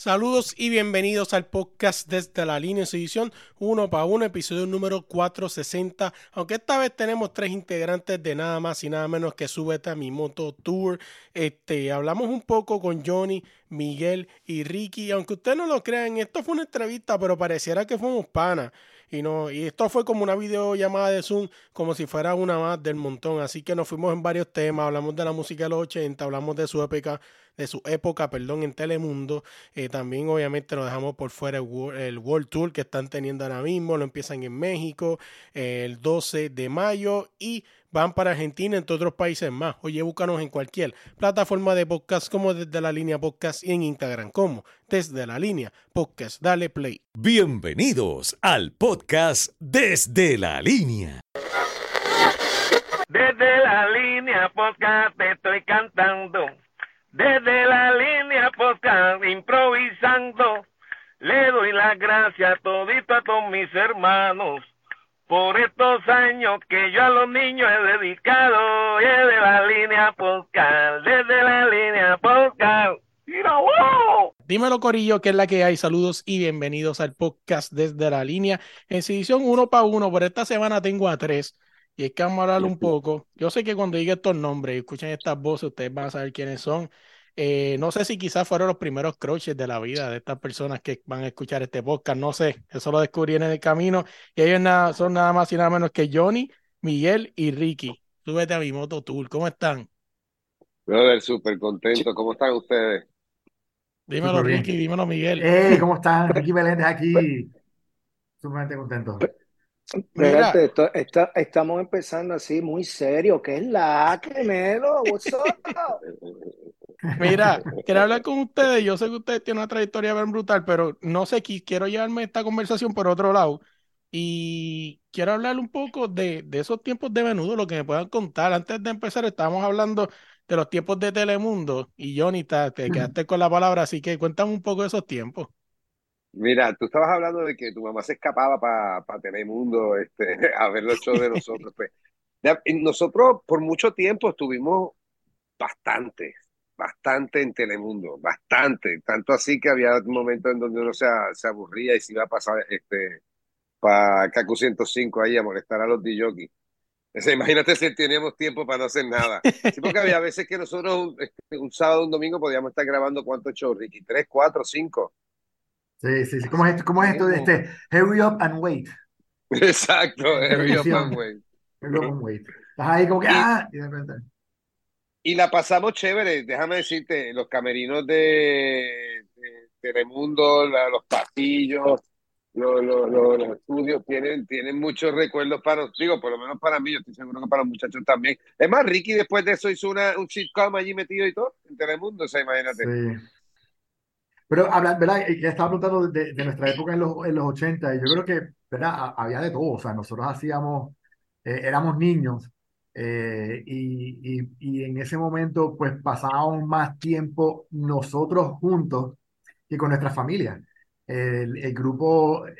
Saludos y bienvenidos al podcast desde la línea de edición 1 para 1, episodio número 460. Aunque esta vez tenemos tres integrantes de nada más y nada menos que Súbete a mi moto tour. Este, hablamos un poco con Johnny, Miguel y Ricky. Aunque ustedes no lo crean, esto fue una entrevista, pero pareciera que fuimos panas. Y, no, y esto fue como una videollamada de Zoom, como si fuera una más del montón. Así que nos fuimos en varios temas, hablamos de la música de los 80, hablamos de su época de su época, perdón, en Telemundo. Eh, también obviamente lo dejamos por fuera el World, Tour que están teniendo ahora mismo, lo empiezan en México eh, el 12 de mayo y van para Argentina, entre otros países más. Oye, búscanos en cualquier plataforma de podcast como desde la línea podcast y en Instagram como desde la línea podcast. Dale play. Bienvenidos al podcast desde la línea. Desde la línea podcast te estoy cantando desde la línea podcast improvisando, le doy las gracias todito a todos mis hermanos por estos años que yo a los niños he dedicado. Desde la línea podcast, desde la línea podcast. ¡Mira, wow! Dímelo, Corillo, que es la que hay. Saludos y bienvenidos al podcast desde la línea. En edición uno para uno, por esta semana tengo a tres. Y es que vamos a hablar un poco. Yo sé que cuando diga estos nombres y escuchen estas voces, ustedes van a saber quiénes son. Eh, no sé si quizás fueron los primeros crushes de la vida de estas personas que van a escuchar este podcast. No sé, eso lo descubrí en el camino. Y ellos nada, son nada más y nada menos que Johnny, Miguel y Ricky. Súbete a mi moto tour. ¿Cómo están? Brother, súper contento. ¿Cómo están ustedes? Dímelo, Ricky, dímelo, Miguel. Hey, ¿cómo están? Ricky Belén aquí. Sumamente contento. Mira, estamos empezando así muy serio. ¿Qué es la que What's Mira, quiero hablar con ustedes. Yo sé que ustedes tienen una trayectoria bien brutal, pero no sé, quiero llevarme esta conversación por otro lado. Y quiero hablar un poco de, de esos tiempos de menudo, lo que me puedan contar. Antes de empezar, estábamos hablando de los tiempos de Telemundo y Johnny, te, te quedaste con la palabra, así que cuéntame un poco de esos tiempos. Mira, tú estabas hablando de que tu mamá se escapaba para pa Telemundo este, a ver los shows de nosotros. Pues. Nosotros por mucho tiempo estuvimos bastante, bastante en Telemundo, bastante. Tanto así que había momentos en donde uno se, se aburría y se iba a pasar este, para KQ 105 ahí a molestar a los DJs. imagínate si teníamos tiempo para no hacer nada. Sí, porque había veces que nosotros este, un, sábado un domingo podíamos estar grabando cuántos shows, Ricky, tres, cuatro, cinco. Sí, sí, sí. ¿Cómo es esto, cómo es esto de este hurry up and wait? Exacto, hurry up and wait. Hurry up and wait. Estás ahí como que, ah, y de repente. Y la pasamos chévere, déjame decirte, los camerinos de, Telemundo, los pasillos, los, los, los, estudios tienen, tienen muchos recuerdos para, digo, por lo menos para mí, yo estoy seguro que para los muchachos también. Es más, Ricky después de eso hizo una, un sitcom allí metido y todo, en Telemundo, o sea, imagínate. Sí. Pero, ¿verdad? Ya estaba preguntando de, de, nuestra época en los, en los 80, y yo creo que, ¿verdad? Había de todo, o sea, nosotros hacíamos, eh, éramos niños, eh, y, y, y, en ese momento, pues pasábamos más tiempo nosotros juntos que con nuestra familia. El, el grupo eh,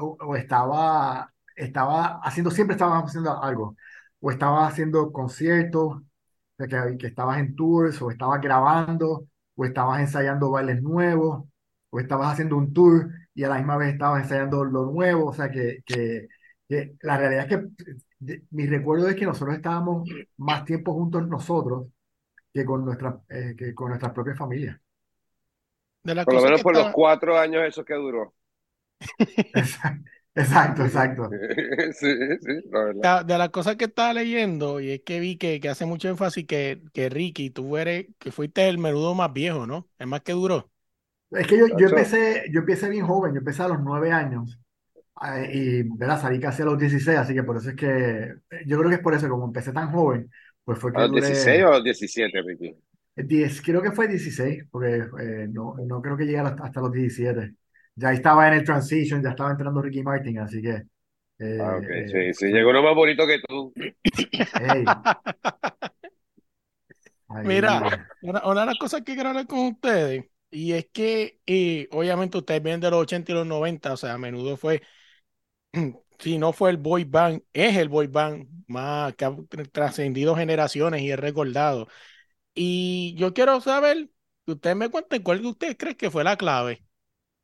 o, estaba, estaba haciendo, siempre estábamos haciendo algo, o estaba haciendo conciertos, que, que estabas en tours, o estabas grabando, o estabas ensayando bailes nuevos, o estabas haciendo un tour y a la misma vez estabas ensayando lo nuevo. O sea que, que, la realidad es que mi recuerdo es que nosotros estábamos más tiempo juntos nosotros que con, nuestra, eh, que con nuestras propias familias. por lo menos por los cuatro años eso que duró. Exacto, exacto. sí, sí, De las cosas que estaba leyendo, y es que vi que, que hace mucho énfasis que, que Ricky, tú eres, que fuiste el menudo más viejo, ¿no? Es más que duro. Es que yo, yo empecé, yo empecé bien joven, yo empecé a los nueve años. Y verás, salí casi a los 16, así que por eso es que yo creo que es por eso, como empecé tan joven, pues fue que. ¿A los 16 o a los 17, Ricky? 10, creo que fue 16, porque eh, no, no creo que llegue hasta, hasta los 17 ya estaba en el transition, ya estaba entrando Ricky Martin, así que. Eh, ah, ok, sí, eh, sí, llegó uno más bonito que tú. Mira, una, de las cosas que quiero hablar con ustedes, y es que y obviamente ustedes vienen de los 80 y los 90, o sea, a menudo fue, si no fue el boy band, es el boy band más que ha trascendido generaciones y es recordado. Y yo quiero saber ustedes me cuenten cuál de ustedes creen que fue la clave.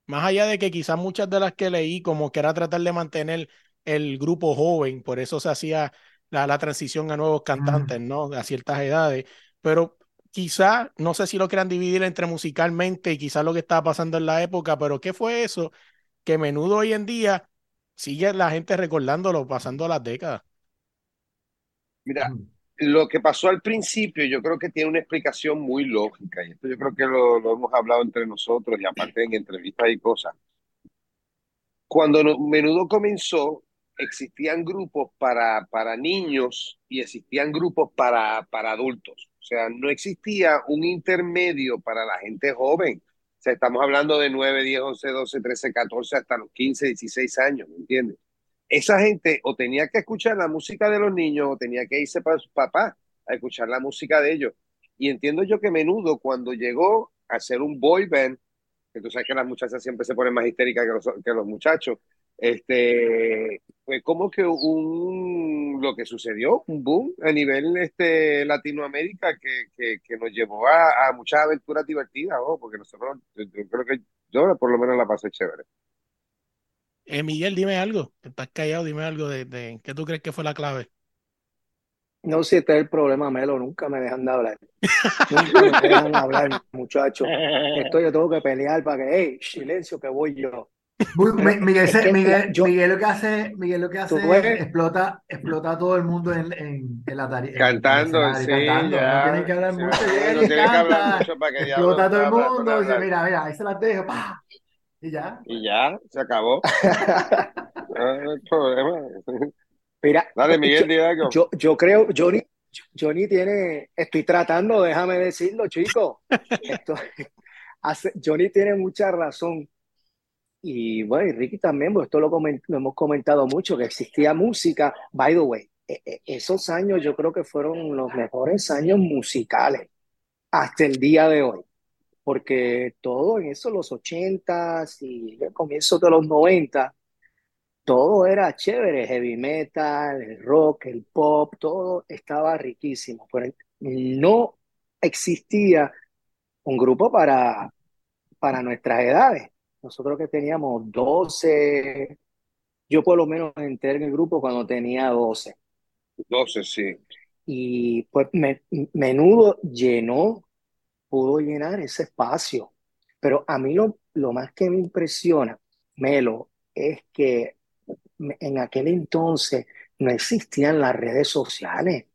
Más allá de que quizás muchas de las que leí, como que era tratar de mantener el grupo joven, por eso se hacía la, la transición a nuevos cantantes, ¿no? A ciertas edades. Pero quizás, no sé si lo quieran dividir entre musicalmente y quizás lo que estaba pasando en la época, pero ¿qué fue eso? Que menudo hoy en día sigue la gente recordándolo, pasando las décadas. Mira, lo que pasó al principio yo creo que tiene una explicación muy lógica y esto yo creo que lo, hemos hablado entre nosotros y aparte en entrevistas y cosas. Cuando Menudo comenzó, existían grupos para, para niños y existían grupos para, para adultos. O sea, no existía un intermedio para la gente joven. O sea, estamos hablando de 9, 10, 11, 12, 13, 14, hasta los 15, 16 años, ¿me entiendes? Esa gente o tenía que escuchar la música de los niños o tenía que irse para su papá a escuchar la música de ellos. Y entiendo yo que menudo cuando llegó a ser un boy band, que tú sabes que las muchachas siempre se ponen más histéricas que los, que los muchachos, este, fue como que un, lo que sucedió, un boom a nivel este, Latinoamérica que, que, nos llevó a, a, muchas aventuras divertidas, ¿no? porque nosotros, yo, creo que yo por lo menos la pasé chévere. Eh, Miguel, dime algo, estás callado, dime algo de, de qué tú crees que fue la clave. No, si este es el problema, Melo, nunca me dejan de hablar. nunca me dejan hablar, muchachos. Esto yo tengo que pelear para que, hey, silencio, que voy yo. Miguel, Miguel, yo, Miguel, lo que hace, Miguel lo que hace es explota, explota a todo el mundo en, en, en la tarea. Cantando, en sí, cantando. Ya, no tienen que hablar sí, mucho. no Llega tiene que hablar mucho para que explota a todo el mundo. Dice, mira, mira, ahí se las dejo. ¡pah! Y ya. Y ya, se acabó. no hay problema. Mira, Dale, Miguel, yo, algo. yo, yo creo, Johnny, Johnny tiene, estoy tratando, déjame decirlo, chico. Esto, hace, Johnny tiene mucha razón. Y bueno, y Ricky también, pues esto lo, coment, lo, hemos comentado mucho, que existía música. By the way, esos años yo creo que fueron los mejores años musicales hasta el día de hoy. Porque todo en eso, los ochentas y el comienzo de los 90, todo era chévere, heavy metal, el rock, el pop, todo estaba riquísimo, pero no existía un grupo para, para nuestras edades. Nosotros que teníamos 12, yo por lo menos entré en el grupo cuando tenía 12. 12, sí. Y pues me, menudo llenó, pudo llenar ese espacio. Pero a mí lo, lo más que me impresiona, Melo, es que en aquel entonces no existían las redes sociales,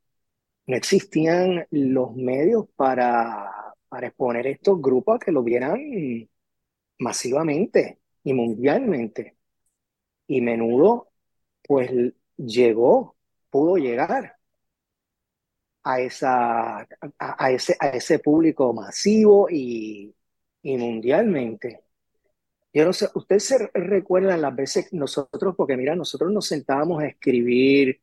no existían los medios para, para exponer estos grupos a que lo vieran masivamente y mundialmente. Y menudo, pues llegó, pudo llegar a, esa, a, a ese, a ese público masivo y, y mundialmente. Yo no sé, ustedes se recuerdan las veces nosotros, porque mira, nosotros nos sentábamos a escribir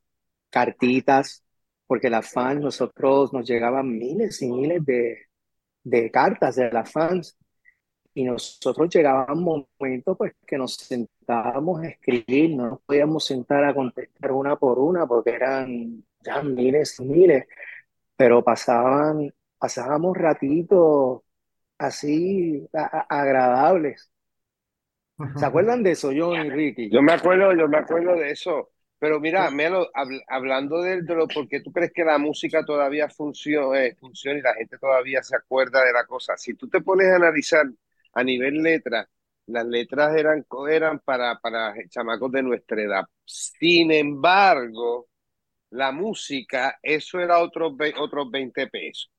cartitas, porque las fans, nosotros nos llegaban miles y miles de, de cartas de las fans, y nosotros llegaban momentos pues que nos sentábamos a escribir, no nos podíamos sentar a contestar una por una, porque eran ya miles y miles, pero pasaban, pasábamos ratitos así a, a, agradables. ¿Se acuerdan de eso, John y Ricky? Yo me acuerdo, yo me acuerdo de eso. Pero mira, Melo, hab, hablando de, de, lo, porque tú crees que la música todavía funciona, eh, funciona y la gente todavía se acuerda de la cosa. Si tú te pones a analizar a nivel letra, las letras eran, eran para, para chamacos de nuestra edad. Sin embargo, la música, eso era otros otros 20 pesos.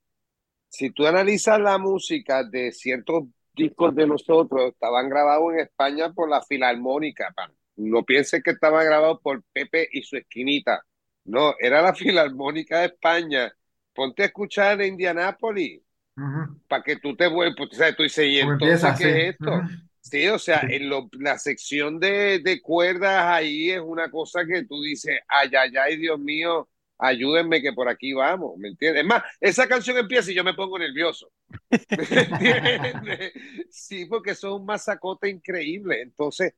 Si tú analizas la música de ciertos discos de nosotros estaban grabados en España por la Filarmónica. Pan. No pienses que estaban grabados por Pepe y su esquinita. No, era la Filarmónica de España. Ponte a escuchar en Indianápolis uh -huh. para que tú te vuelvas. Sea, tú dices, ¿y entonces qué es esto? Uh -huh. Sí, o sea, en lo, la sección de, de, cuerdas ahí es una cosa que tú dices, ay, ay, ay, Dios mío, ayúdenme que por aquí vamos, ¿me entiendes? Es más, esa canción empieza y yo me pongo nervioso. ¿Me entiendes? Sí, porque es un masacote increíble. Entonces,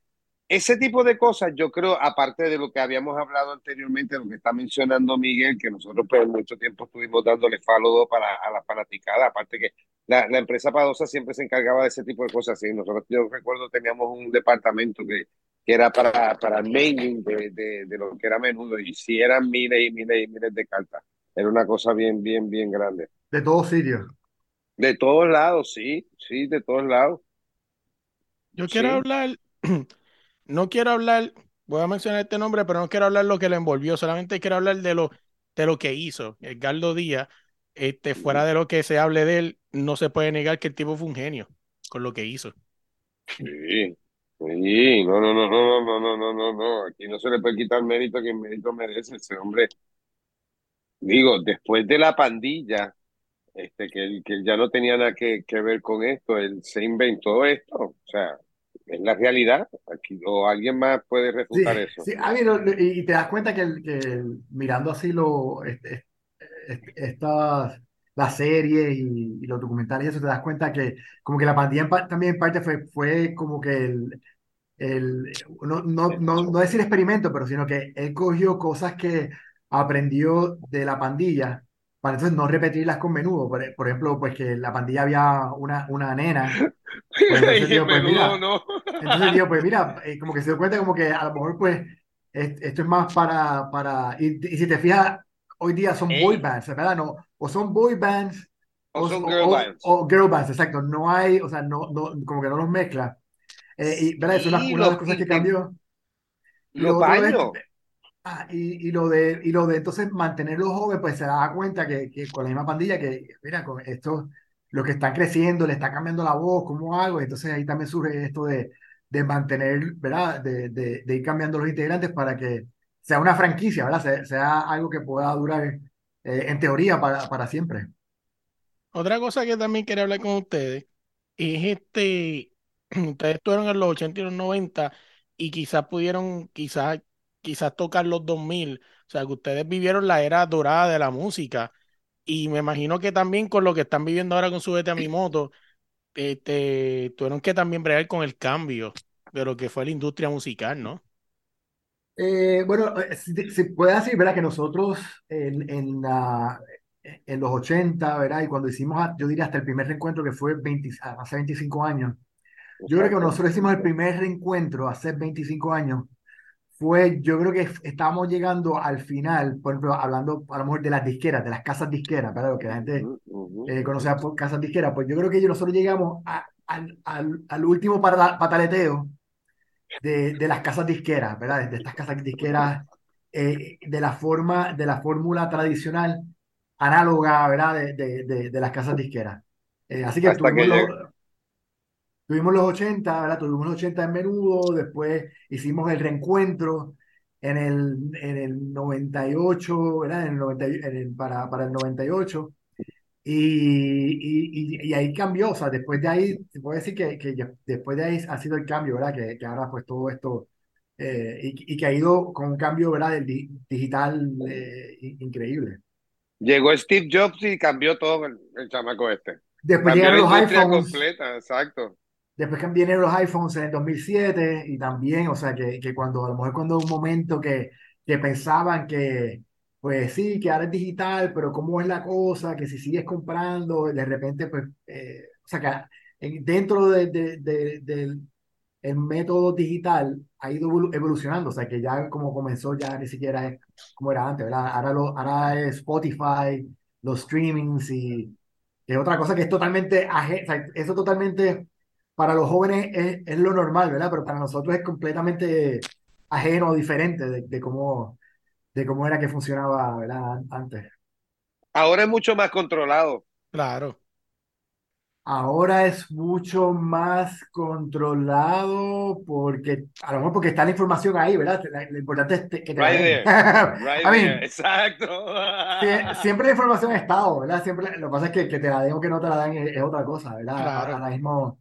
ese tipo de cosas, yo creo, aparte de lo que habíamos hablado anteriormente, lo que está mencionando Miguel, que nosotros pues mucho tiempo estuvimos dándole follow para a la fanaticada, aparte que la, la, empresa Padosa siempre se encargaba de ese tipo de cosas. ¿sí? Nosotros, yo recuerdo, teníamos un departamento que, que era para, para el mailing de, de, de, lo que era menudo, y si eran miles y miles y miles de cartas. Era una cosa bien, bien, bien grande. De todos sitios. De todos lados, sí, sí, de todos lados. Yo quiero sí. hablar, no quiero hablar, voy a mencionar este nombre, pero no quiero hablar lo que le envolvió, solamente quiero hablar de lo, de lo que hizo Edgardo Díaz. Este, fuera de lo que se hable de él, no se puede negar que el tipo fue un genio con lo que hizo. Sí, sí, no, no, no, no, no, no, no, no, no, aquí no se le puede quitar mérito que el mérito merece ese hombre. Digo, después de la pandilla, este, que él, que él ya no tenía nada que, que ver con esto, él se inventó esto, o sea, es la realidad, aquí, o alguien más puede refutar sí, eso. Sí, a ver, y te das cuenta que, el, que el, mirando así lo, este, estas las series y, y, los documentales, eso te das cuenta que como que la pandilla en también en parte fue, fue como que el, el no, no, no, no decir experimento, pero sino que él cogió cosas que aprendió de la pandilla para entonces no repetirlas con menudo. Por, por ejemplo, pues que en la pandilla había una, una nena. Pues entonces, digo, pues, mira, no. entonces digo, pues mira, eh, como que se dio cuenta como que a lo mejor pues esto es más para, para y, y si te fijas, hoy día son boy bands, ¿verdad? No, o son boy bands o, o son girl o, bands. O, girl bands, exacto. No hay, o sea, no, no, como que no los mezcla. Eh, y, ¿verdad? Eso es una, una de las cosas que cambió. Los baños. Ah, y, y, lo de, y lo de entonces mantenerlos jóvenes, pues se da cuenta que, que, con la misma pandilla, que mira, con esto, los que están creciendo, le está cambiando la voz, ¿cómo hago? Entonces ahí también surge esto de, de mantener, ¿verdad? De, de, ir cambiando los integrantes para que sea una franquicia, ¿verdad? Sea, sea algo que pueda durar, eh, en teoría, para, para siempre. Otra cosa que también quería hablar con ustedes es este, ustedes estuvieron en los 80 y los 90 y quizás pudieron, quizás, quizás tocar los 2000, o sea, que ustedes vivieron la era dorada de la música y me imagino que también con lo que están viviendo ahora con su Vete a mi moto, este, tuvieron que también bregar con el cambio de lo que fue la industria musical, ¿no? Eh, bueno, si, si puede decir, ¿verdad? Que nosotros en, en, la, en los 80, ¿verdad? Y cuando hicimos, yo diría hasta el primer reencuentro que fue 20, hace 25 años, yo creo que cuando nosotros hicimos el primer reencuentro hace 25 años, fue, yo creo que estábamos llegando al final, por ejemplo, hablando a lo mejor de las disqueras, de las casas disqueras, ¿verdad? Lo que la gente eh, conocía por casas disqueras, pues yo creo que nosotros llegamos a, al, al, al último pataleteo de, de las casas disqueras, ¿verdad? De estas casas disqueras, eh, de la forma, de la fórmula tradicional, análoga, ¿verdad? De, de, de, las casas disqueras. Eh, así que tuvimos, que tuvimos los 80, ¿verdad? Tuvimos los 80 en menudo, después hicimos el reencuentro en el, en el 98, ¿verdad? En el 90, en el, para, para el 98. Y, y, y, ahí cambió, o sea, después de ahí, se puede decir que, que después de ahí ha sido el cambio, ¿verdad? Que, que ahora pues todo esto, eh, y, y, que ha ido con un cambio, ¿verdad? Del di, digital eh, increíble. Llegó Steve Jobs y cambió todo el, el chamaco este. Después llegaron los iPhones. completa, exacto. Después vienen los iPhones en el 2007 y también, o sea, que, que cuando a lo mejor cuando un momento que, que pensaban que pues sí, que ahora es digital, pero ¿cómo es la cosa? Que si sigues comprando, de repente, pues, eh, o sea, que dentro de, de, de, del el método digital ha ido evolucionando, o sea, que ya como comenzó, ya ni siquiera es como era antes, ¿verdad? Ahora, lo, ahora es Spotify, los streamings y es otra cosa que es totalmente, o sea, eso totalmente, para los jóvenes es, es, lo normal, ¿verdad? Pero para nosotros es completamente ajeno o diferente de, de cómo de cómo era que funcionaba ¿verdad? antes. Ahora es mucho más controlado. Claro. Ahora es mucho más controlado porque, a lo mejor porque está la información ahí, ¿verdad? Lo importante es que te right there. Right I mean, there. Exacto. siempre la información ha estado, ¿verdad? Siempre, lo que pasa es que, que te la den o que no te la den es, es otra cosa, ¿verdad? Claro. Ahora mismo,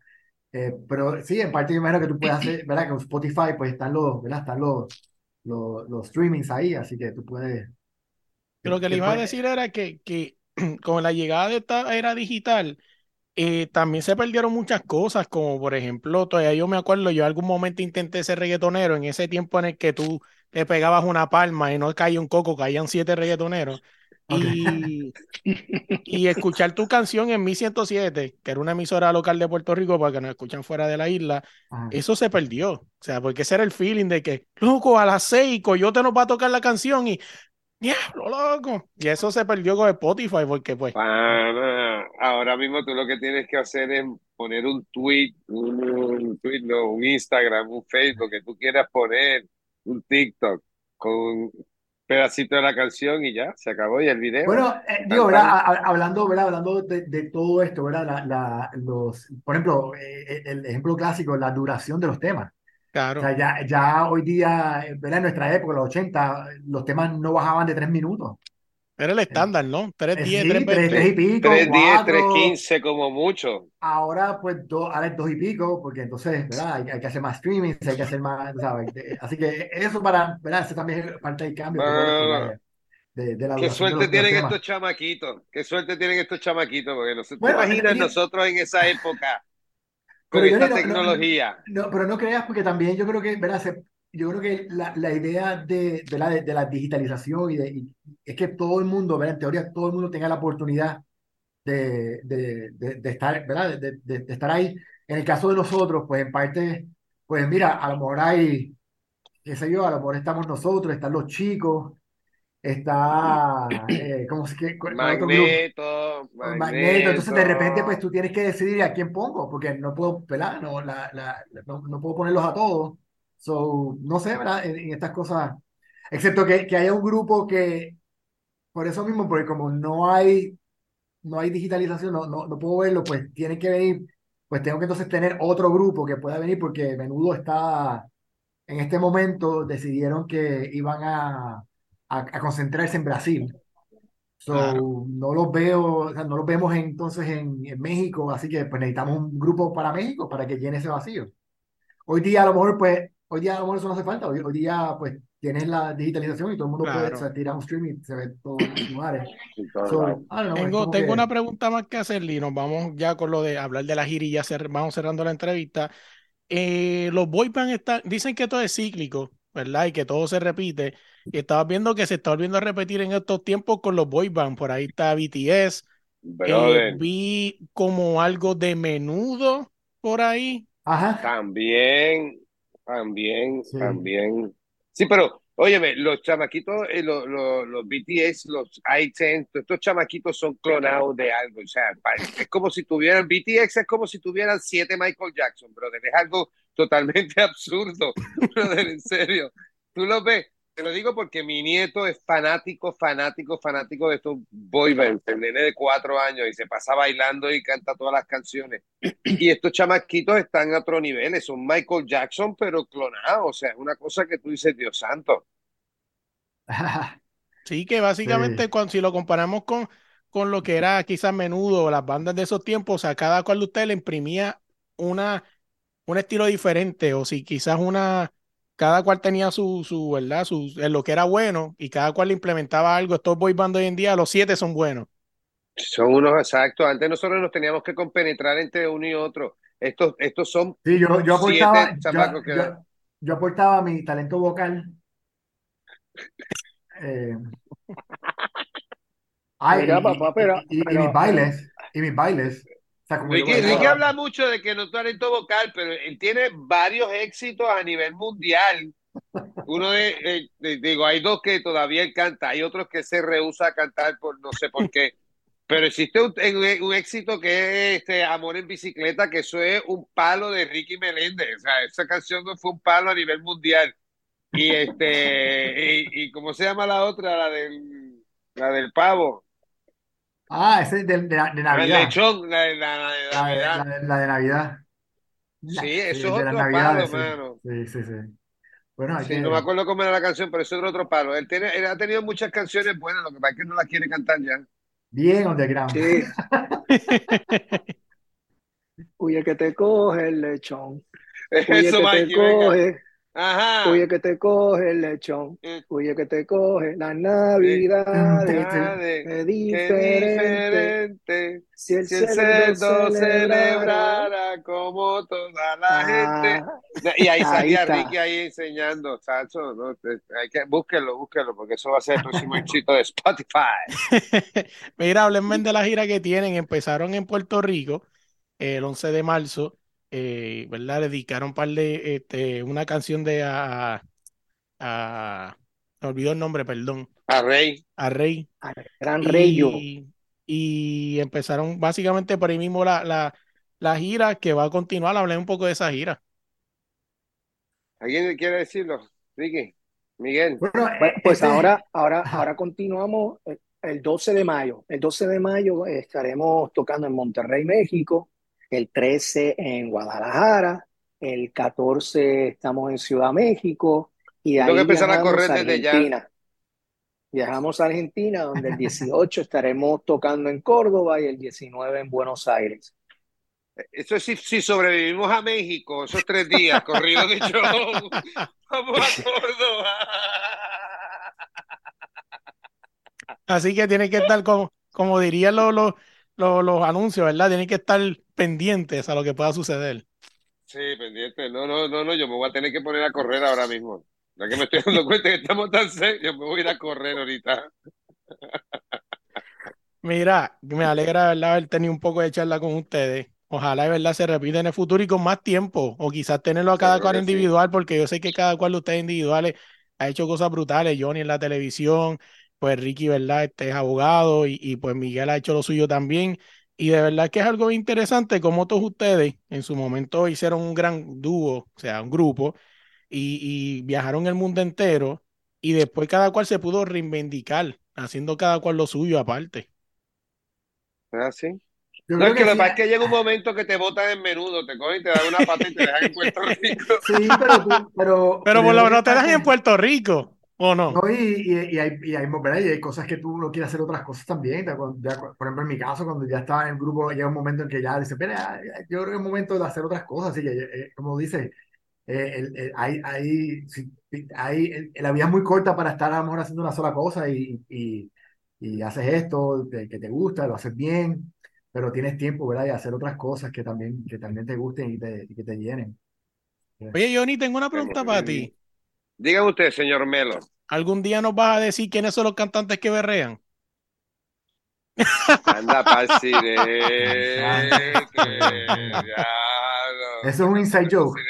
eh, pero sí, en parte yo imagino que tú puedes hacer, ¿verdad? Que con Spotify pues están los, ¿verdad? Están los, los, los streamings ahí, así que tú puedes... Lo que le iba a decir era que, que con la llegada de esta era digital, eh, también se perdieron muchas cosas, como por ejemplo, todavía yo me acuerdo, yo algún momento intenté ser reggaetonero, en ese tiempo en el que tú te pegabas una palma y no caía un coco, caían siete reggaetoneros. Y, y escuchar tu canción en Mi 107, que era una emisora local de Puerto Rico para que nos escuchan fuera de la isla, Ajá. eso se perdió. O sea, porque ese era el feeling de que, loco, a las seis, Coyote nos va a tocar la canción y, diablo, loco. Y eso se perdió con Spotify porque, pues, Pana, ahora mismo tú lo que tienes que hacer es poner un tweet, un, un tweet, no, un Instagram, un Facebook que tú quieras poner, un TikTok con pedacito de la canción y ya, se acabó y el video. Bueno, eh, digo, ¿verdad? Hablando, ¿verdad? Hablando de, de todo esto, ¿verdad? La, la- los, por ejemplo, eh, el ejemplo clásico, la duración de los temas. O claro. sea, ya, ya hoy día, ¿verdad? En nuestra época, los 80, los temas no bajaban de tres minutos. Era el estándar, ¿no? Eh, 3.10, sí, tres, 3.20. tres y pico, 3.10, cuatro. 3.15 como mucho. Ahora, pues, dos, ahora es dos y pico, porque entonces, ¿verdad? Hay, hay que hacer más streaming, hay que hacer más, ¿sabes? Así que eso para, ¿verdad? Eso también es parte del cambio. ¿verdad? De, de la Qué suerte los, de los tienen estos chamaquitos, qué suerte tienen estos chamaquitos, porque no se te imaginas nosotros en esa época con Pero esta no- no- tecnología. No, pero no creas, porque también yo creo que, ¿verdad? Se- yo creo que la, la idea de, de, la, de, la digitalización y, de, y es que todo el mundo, ¿verdad? En teoría, todo el mundo tenga la oportunidad de, de, estar, ¿verdad? De, estar ahí. En el caso de nosotros, pues en parte, pues mira, a lo mejor hay, qué sé yo, a lo mejor estamos nosotros, están los chicos, está, eh, ¿cómo se que grupo? Magneto, Magneto, entonces de repente pues Magneto. tú tienes que decidir a quién pongo, porque no puedo, ¿verdad? No, la, la- no, no puedo ponerlos a todos. So, no sé, ¿verdad? En, en estas cosas, excepto que, que haya un grupo que, por eso mismo, porque como no hay, no hay digitalización, no, no, no puedo verlo, pues tiene que venir, pues tengo que entonces tener otro grupo que pueda venir, porque Menudo está, en este momento decidieron que iban a, a, a concentrarse en Brasil. So, Claro. no los veo, o sea, no los vemos entonces en, en México, así que pues necesitamos un grupo para México para que llene ese vacío. Hoy día a lo mejor pues, hoy día a lo mejor eso no hace falta, hoy, hoy día pues tienes la digitalización y todo el mundo puede, o Claro. sea, tirar un streaming, se ve todo en los lugares. So, know, es Tengo, tengo que, una pregunta más que hacerle y nos vamos ya con lo de hablar de la gira y ya cer- vamos cerrando la entrevista. Eh, los boy band están, dicen que todo es cíclico, ¿verdad? Y que todo se repite. Y estaba viendo que se está volviendo a repetir en estos tiempos con los boy band. Por ahí está BTS. Eh, vi como algo de menudo por ahí. ajá, también, también, sí. también. Sí, pero, óyeme, los chamaquitos, eh, los, los, los BTS, los i10, todos estos chamaquitos son clonados de algo. O sea, es como si tuvieran, BTS es como si tuvieran siete Michael Jackson, brother. Es algo totalmente absurdo, brother, en serio. Tú lo ves, te lo digo porque mi nieto es fanático, fanático, fanático de estos boy bands, el nene de cuatro años, y se pasa bailando y canta todas las canciones. Y estos chamaquitos están a otro nivel, son Michael Jackson, pero clonados. O sea, es una cosa que tú dices, Dios santo. Sí, que básicamente Sí. cuando, si lo comparamos con, con lo que era quizás menudo o las bandas de esos tiempos, o sea, cada cual de ustedes le imprimía una, un estilo diferente, o si quizás una, cada cual tenía su, su, ¿verdad? Su, en lo que era bueno, y cada cual le implementaba algo. Estos boy band hoy en día, los siete son buenos. Son unos exactos. Antes nosotros nos teníamos que compenetrar entre uno y otro. Estos, estos son Sí, yo, yo aportaba, siete yo, chamacos que... yo, yo aportaba mi talento vocal. Eh, ay, Mira, y, papá, y- pero, y- y pero, mis bailes, y mis bailes. Sea, como yo Ricky, Ricky habla mucho de que no es talento vocal, pero él tiene varios éxitos a nivel mundial. Uno de, de- de- digo, hay dos que todavía él canta, hay otros que se rehúsa a cantar por no sé por qué. Pero existe un, un- un éxito que es este Amor en bicicleta, que eso es un palo de Ricky Meléndez. O sea, esa canción no fue un palo a nivel mundial. Y este, y, y ¿cómo se llama la otra? La del, la del pavo. Ah, ese es de, de, Navidad. lechón, la de, la, la de La de, Navidad. la de- la de Navidad. Sí, eso es otro palo, sí. mano. Sí, sí, sí. Bueno, Sí, que. no me acuerdo cómo era la canción, pero eso es otro palo. Él, tiene, él ha tenido muchas canciones buenas, lo que pasa es que no las quiere cantar ya. Bien underground. sí, huye que te coge el lechón, huye Eso, que te coge. Ajá. Huye que te coge el lechón, Eh, huye que te coge la Navidad. Navidades, Qué Qué diferente. diferente. Si el Si el cerdo celebrara. celebrara como toda la gente. Ah, Y ahí Ahí salía está. Ricky ahí enseñando, Chacho, ¿no? Hay que, búsquelo, búsquelo, porque eso va a ser el próximo éxito de Spotify. Mira, háblenme de la gira que tienen. Empezaron en Puerto Rico eh, el 11 de marzo, eh, ¿verdad? Dedicaron un par de, este, una canción de a, a- me olvidó el nombre, perdón, A Rey. a Rey. al gran rey yo. Y, empezaron básicamente por ahí mismo la, la, la gira que va a continuar. Hablé un poco de esa gira. ¿Alguien quiere decirlo? Ricky, Miguel. Bueno, eh, pues ese- ahora, ahora, ahora continuamos el, el 12 de mayo. El 12 de mayo estaremos tocando en Monterrey, México. El 13 en Guadalajara. El 14 estamos en Ciudad México. Y de Tengo que ahí empezar a viajamos correr a ya. Argentina. Viajamos a Argentina, donde el 18 estaremos tocando en Córdoba y el 19 en Buenos Aires. Eso es si, si sobrevivimos a México, esos tres días corridos de show. Vamos a Córdoba. Así que tienen que estar como, como dirían los, los, los, los anuncios, ¿verdad? Tienen que estar pendientes a lo que pueda suceder. Sí, pendiente. No, no, no, no, yo me voy a tener que poner a correr ahora mismo. Ya que me estoy dando cuenta que estamos tan serios, me voy a ir a correr ahorita. Mira, me alegra, ¿verdad? haber tenido un poco de charla con ustedes. Ojalá, de verdad, se repita en el futuro y con más tiempo. O quizás tenerlo a cada cual que sí. individual, porque yo sé que cada cual de ustedes individuales ha hecho cosas brutales. Johnny en la televisión, pues Ricky, ¿verdad? Este es abogado y, y pues Miguel ha hecho lo suyo también. Y de verdad que es algo interesante como todos ustedes en su momento hicieron un gran dúo, o sea, un grupo, y, y viajaron el mundo entero y después cada cual se pudo reivindicar, haciendo cada cual lo suyo aparte. ¿Ah, sí? yo No, es que lo sí. que pasa es que llega un momento que te botan en menudo, te cogen y te dan una pata y te dejan en Puerto Rico. Sí, pero, tú- pero, Pero por lo menos te dejan en Puerto Rico, ¿o no? No, y, y, y hay, y, hay, y hay cosas que tú no quieres hacer otras cosas también. Ya ya por ejemplo, en mi caso, cuando ya estaba en el grupo, llega un momento en que ya dice, espera, yo creo que es momento de hacer otras cosas. Así que, eh, como dice, eh, el- el- hay, hay, hay, el- la vida es muy corta para estar a lo mejor haciendo una sola cosa y, y, y haces esto que te gusta, lo haces bien, pero tienes tiempo, ¿verdad? De hacer otras cosas que también, que también te gusten y, te, y que te llenen. Oye, Johnny, tengo una pregunta para ti. Dígame usted, señor Melo. ¿Algún día nos vas a decir quiénes son los cantantes que berrean? Anda. Eso es un inside joke.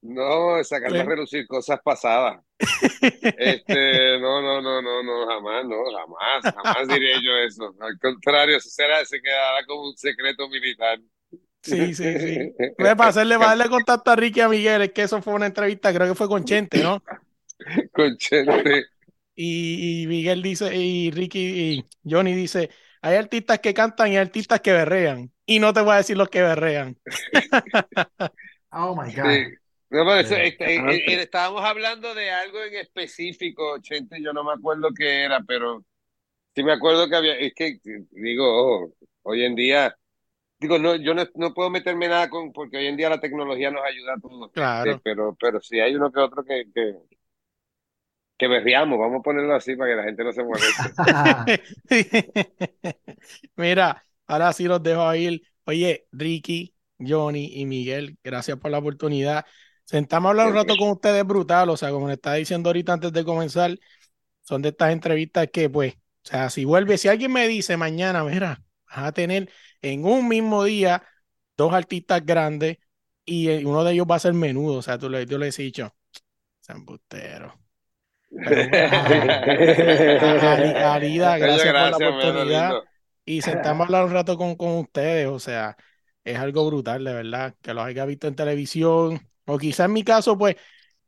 No, es sacar a relucir cosas pasadas. Este, no, no, no, no, no, jamás, no, jamás, jamás diré yo eso. Al contrario, eso será, se quedará como un secreto militar. Sí, sí, sí. Pues para hacerle, para darle contacto a Ricky y a Miguel, es que eso fue una entrevista, creo que fue con Chente, ¿no? Con Chente. Y, y Miguel dice, y Ricky y Johnny dice, hay artistas que cantan y hay artistas que berrean. Y no te voy a decir los que berrean. Oh my God. Sí. No, pero eso, este, eh, eh, estábamos hablando de algo en específico, Chente, yo no me acuerdo qué era, pero sí me acuerdo que había, es que, digo, ojo, hoy en día, digo, no, yo no, no puedo meterme nada con, porque hoy en día la tecnología nos ayuda a todos, Claro. este, pero, pero sí hay uno que otro que, que, que berreamos, vamos a ponerlo así para que la gente no se moleste. Mira, ahora sí los dejo ir. Oye, Ricky, Johnny y Miguel, gracias por la oportunidad. Sentamos a hablar un rato con ustedes brutal, o sea, como le estaba diciendo ahorita antes de comenzar, son de estas entrevistas que, pues, o sea, si vuelve, si alguien me dice mañana, mira, vas a tener en un mismo día dos artistas grandes y eh, uno de ellos va a ser menudo, o sea, tú le, yo les he dicho, Ali- Alida, Oye, gracias por la gracias, oportunidad y sentamos a hablar un rato con, con ustedes, o sea, es algo brutal, de verdad, que los haya visto en televisión, o quizás en mi caso, pues,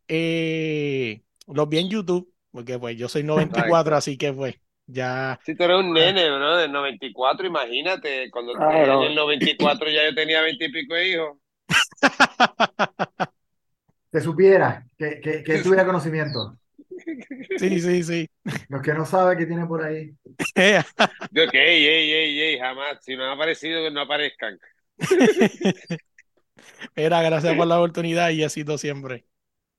eh, los vi en YouTube, porque pues yo soy 94, así que pues ya, Si tú eres un nene, bro, del 94, imagínate, cuando Claro. en el 94 ya yo tenía 20 y pico de hijos. Que supiera, que, que, que tuviera conocimiento. sí, sí, sí. Los que no saben que tienen por ahí. Yo que, ey, ey, ey, ey, jamás. Si no han aparecido, que no aparezcan. Mira, gracias por la oportunidad y éxito siempre.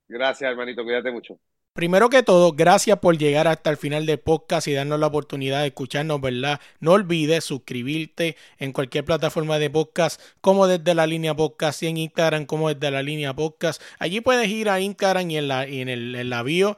Gracias, hermanito. Cuídate mucho. Primero que todo, gracias por llegar hasta el final del podcast y darnos la oportunidad de escucharnos, ¿verdad? No olvides suscribirte en cualquier plataforma de podcast, como desde la línea podcast y en Instagram, como desde la línea podcast. Allí puedes ir a Instagram y en el en la bio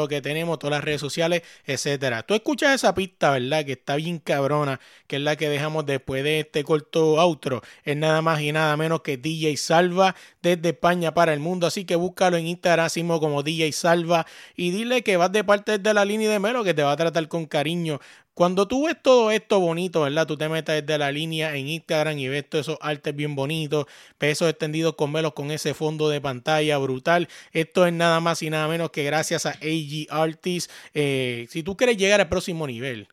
lo que tenemos, todas las redes sociales, etcétera. Tú escuchas esa pista, ¿verdad? Que está bien cabrona, que es la que dejamos después de este corto outro. Es nada más y nada menos que DJ Salva desde España para el mundo. Así que búscalo en Instagram como DJ Salva y dile que vas de parte de la línea de Melo que te va a tratar con cariño. Cuando tú ves todo esto bonito, ¿verdad? Tú te metes desde la línea en Instagram y ves todos esos artes bien bonitos, pesos extendidos con velos con ese fondo de pantalla brutal. Esto es nada más y nada menos que gracias a AG Artists. Eh, si tú quieres llegar al próximo nivel,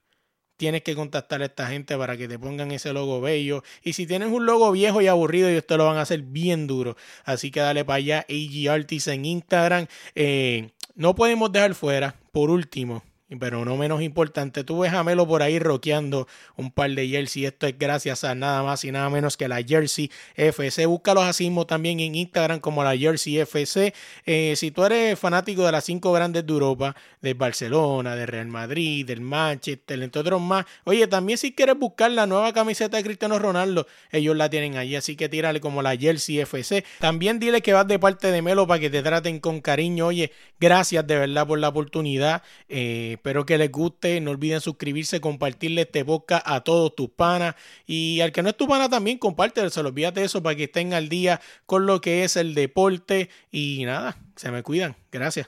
tienes que contactar a esta gente para que te pongan ese logo bello. Y si tienes un logo viejo y aburrido, ellos te lo van a hacer bien duro. Así que dale para allá, AG Artists en Instagram. Eh, no podemos dejar fuera, por último, pero no menos importante, tú ves a Melo por ahí roqueando un par de jersey. Esto es gracias a nada más y nada menos que la Jersey FC. Búscalos así mismo también en Instagram como la Jersey FC. Eh, si tú eres fanático de las cinco grandes de Europa, de Barcelona, de Real Madrid, del Manchester, entre otros más. Oye, también si quieres buscar la nueva camiseta de Cristiano Ronaldo, ellos la tienen allí. Así que tírale como la Jersey FC. También dile que vas de parte de Melo para que te traten con cariño. Oye, gracias de verdad por la oportunidad. Eh, espero que les guste. No olviden suscribirse, compartirle este boca a todos tus panas. Y al que no es tu pana también, compártelo. Se olvídate eso para que estén al día con lo que es el deporte. Y nada, se me cuidan. Gracias.